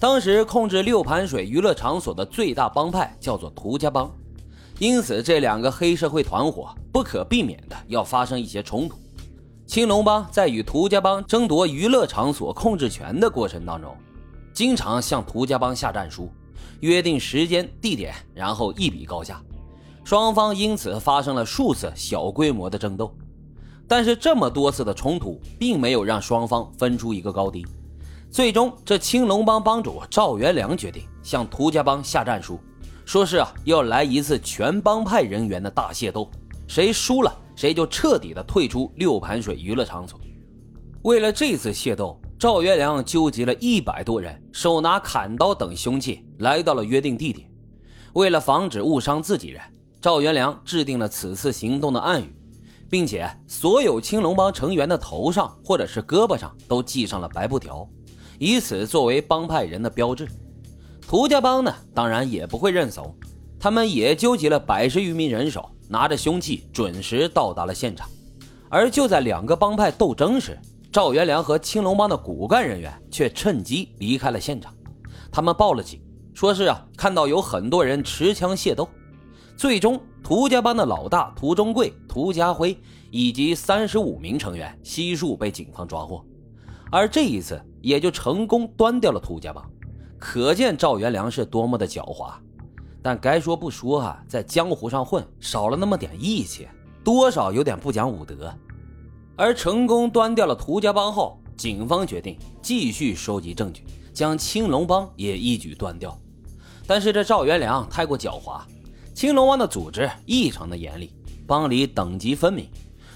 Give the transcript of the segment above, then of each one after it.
当时控制六盘水娱乐场所的最大帮派叫做涂家帮，因此这两个黑社会团伙不可避免的要发生一些冲突。青龙帮在与涂家帮争夺娱乐场所控制权的过程当中，经常向涂家帮下战书，约定时间地点，然后一比高下，双方因此发生了数次小规模的争斗。但是这么多次的冲突，并没有让双方分出一个高低。最终，这青龙帮帮主赵元良决定向涂家帮下战书，说是啊要来一次全帮派人员的大械斗，谁输了谁就彻底的退出六盘水娱乐场所。为了这次械斗，赵元良纠集了一百多人，手拿砍刀等凶器，来到了约定地点。为了防止误伤自己人，赵元良制定了此次行动的暗语，并且所有青龙帮成员的头上或者是胳膊上都系上了白布条。以此作为帮派人的标志，涂家帮呢，当然也不会认怂，他们也纠集了百十余名人手，拿着凶器，准时到达了现场。而就在两个帮派斗争时，赵元良和青龙帮的骨干人员却趁机离开了现场。他们报了警，说是啊，看到有很多人持枪械斗。最终，涂家帮的老大涂中贵、涂家辉以及三十五名成员悉数被警方抓获。而这一次。也就成功端掉了涂家帮，可见赵元良是多么的狡猾。但该说不说啊，在江湖上混少了那么点义气，多少有点不讲武德。而成功端掉了涂家帮后，警方决定继续收集证据，将青龙帮也一举端掉。但是这赵元良太过狡猾，青龙帮的组织异常的严厉，帮里等级分明，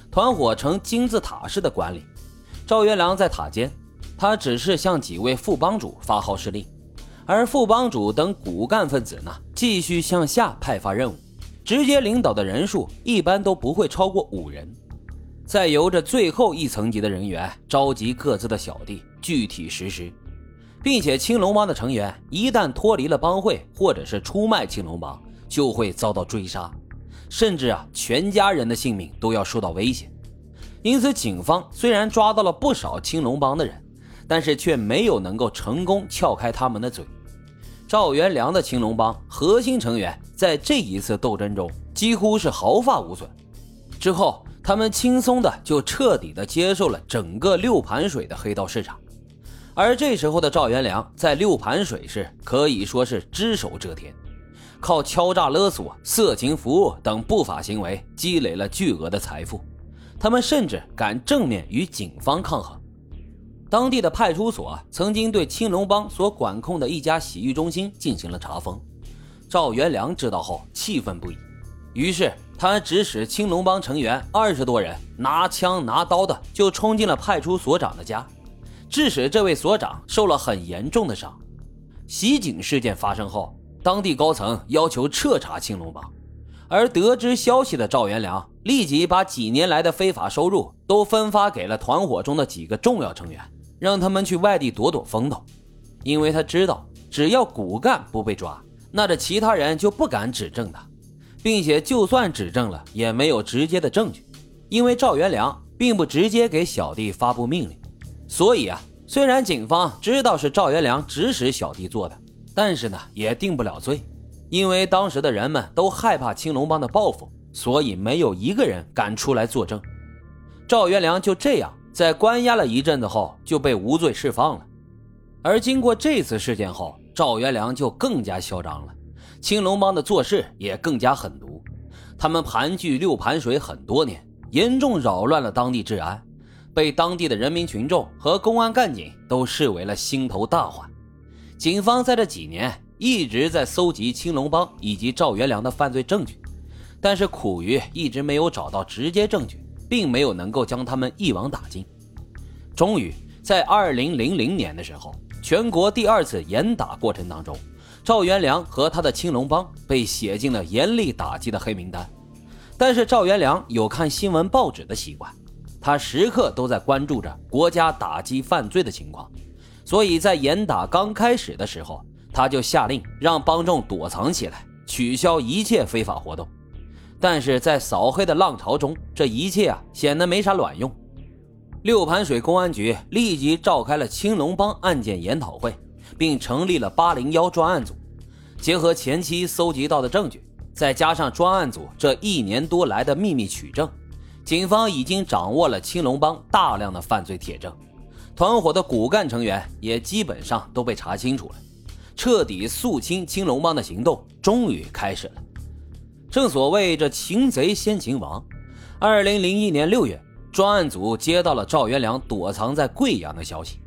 团伙呈金字塔式的管理。赵元良在塔尖。他只是向几位副帮主发号施令，而副帮主等骨干分子呢，继续向下派发任务，直接领导的人数一般都不会超过五人，再由着最后一层级的人员召集各自的小弟具体实施，并且青龙帮的成员一旦脱离了帮会或者是出卖青龙帮，就会遭到追杀，甚至啊全家人的性命都要受到威胁。因此，警方虽然抓到了不少青龙帮的人。但是却没有能够成功撬开他们的嘴。赵元良的青龙帮核心成员在这一次斗争中几乎是毫发无损。之后，他们轻松的就彻底的接受了整个六盘水的黑道市场。而这时候的赵元良在六盘水市可以说是只手遮天，靠敲诈勒索、色情服务等不法行为积累了巨额的财富。他们甚至敢正面与警方抗衡。当地的派出所曾经对青龙帮所管控的一家洗浴中心进行了查封，赵元良知道后气愤不已，于是他指使青龙帮成员二十多人拿枪拿刀的就冲进了派出所长的家，致使这位所长受了很严重的伤。袭警事件发生后，当地高层要求彻查青龙帮，而得知消息的赵元良立即把几年来的非法收入都分发给了团伙中的几个重要成员。让他们去外地躲躲风头，因为他知道，只要骨干不被抓，那这其他人就不敢指证他，并且就算指证了，也没有直接的证据，因为赵元良并不直接给小弟发布命令，所以啊，虽然警方知道是赵元良指使小弟做的，但是呢，也定不了罪，因为当时的人们都害怕青龙帮的报复，所以没有一个人敢出来作证。赵元良就这样。在关押了一阵子后，就被无罪释放了。而经过这次事件后，赵元良就更加嚣张了，青龙帮的做事也更加狠毒。他们盘踞六盘水很多年，严重扰乱了当地治安，被当地的人民群众和公安干警都视为了心头大患。警方在这几年一直在搜集青龙帮以及赵元良的犯罪证据，但是苦于一直没有找到直接证据。并没有能够将他们一网打尽。终于在二零零零年的时候，全国第二次严打过程当中，赵元良和他的青龙帮被写进了严厉打击的黑名单。但是赵元良有看新闻报纸的习惯，他时刻都在关注着国家打击犯罪的情况，所以在严打刚开始的时候，他就下令让帮众躲藏起来，取消一切非法活动。但是在扫黑的浪潮中，这一切啊显得没啥卵用。六盘水公安局立即召开了青龙帮案件研讨会，并成立了八零幺专案组。结合前期搜集到的证据，再加上专案组这一年多来的秘密取证，警方已经掌握了青龙帮大量的犯罪铁证，团伙的骨干成员也基本上都被查清楚了。彻底肃清青龙帮的行动终于开始了。正所谓这擒贼先擒王。二零零一年六月，专案组接到了赵元良躲藏在贵阳的消息，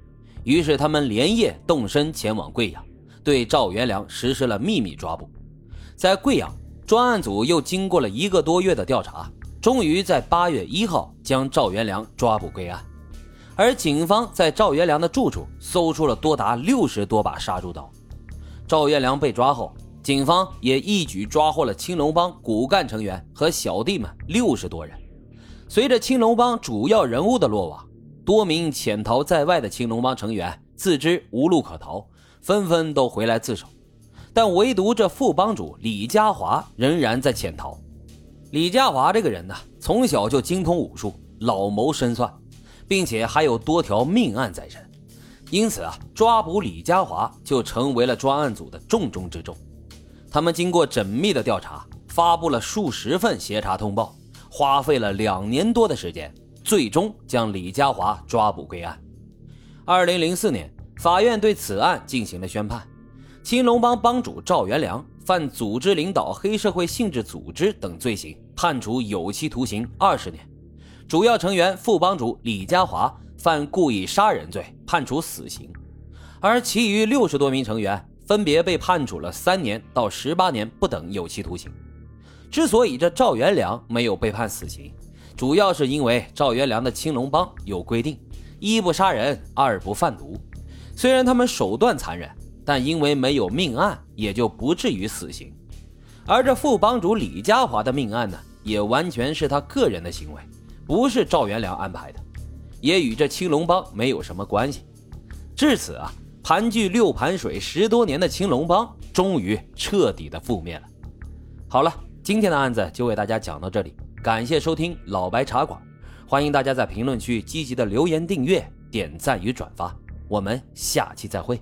于是他们连夜动身前往贵阳，对赵元良实施了秘密抓捕。在贵阳，专案组又经过了一个多月的调查，终于在八月一号将赵元良抓捕归案。而警方在赵元良的住处搜出了多达六十多把杀猪刀。赵元良被抓后，警方也一举抓获了青龙帮骨干成员和小弟们六十多人。随着青龙帮主要人物的落网，多名潜逃在外的青龙帮成员自知无路可逃，纷纷都回来自首。但唯独这副帮主李家华仍然在潜逃。李家华这个人呢，从小就精通武术，老谋深算，并且还有多条命案在身。因此啊，抓捕李家华就成为了专案组的重中之重。他们经过缜密的调查，发布了数十份协查通报，花费了两年多的时间，最终将李家华抓捕归案。二零零四年，法院对此案进行了宣判：青龙帮帮主赵元良犯组织领导黑社会性质组织等罪行，判处有期徒刑二十年；主要成员副帮主李家华。犯故意杀人罪，判处死刑，而其余六十多名成员分别被判处了三年到十八年不等有期徒刑。之所以这赵元良没有被判死刑，主要是因为赵元良的青龙帮有规定：一不杀人，二不贩毒。虽然他们手段残忍，但因为没有命案，也就不至于死刑。而这副帮主李家华的命案呢，也完全是他个人的行为，不是赵元良安排的。也与这青龙帮没有什么关系。至此啊，盘踞六盘水十多年的青龙帮终于彻底的覆灭了。好了，今天的案子就为大家讲到这里，感谢收听老白茶馆，欢迎大家在评论区积极的留言、订阅、点赞与转发，我们下期再会。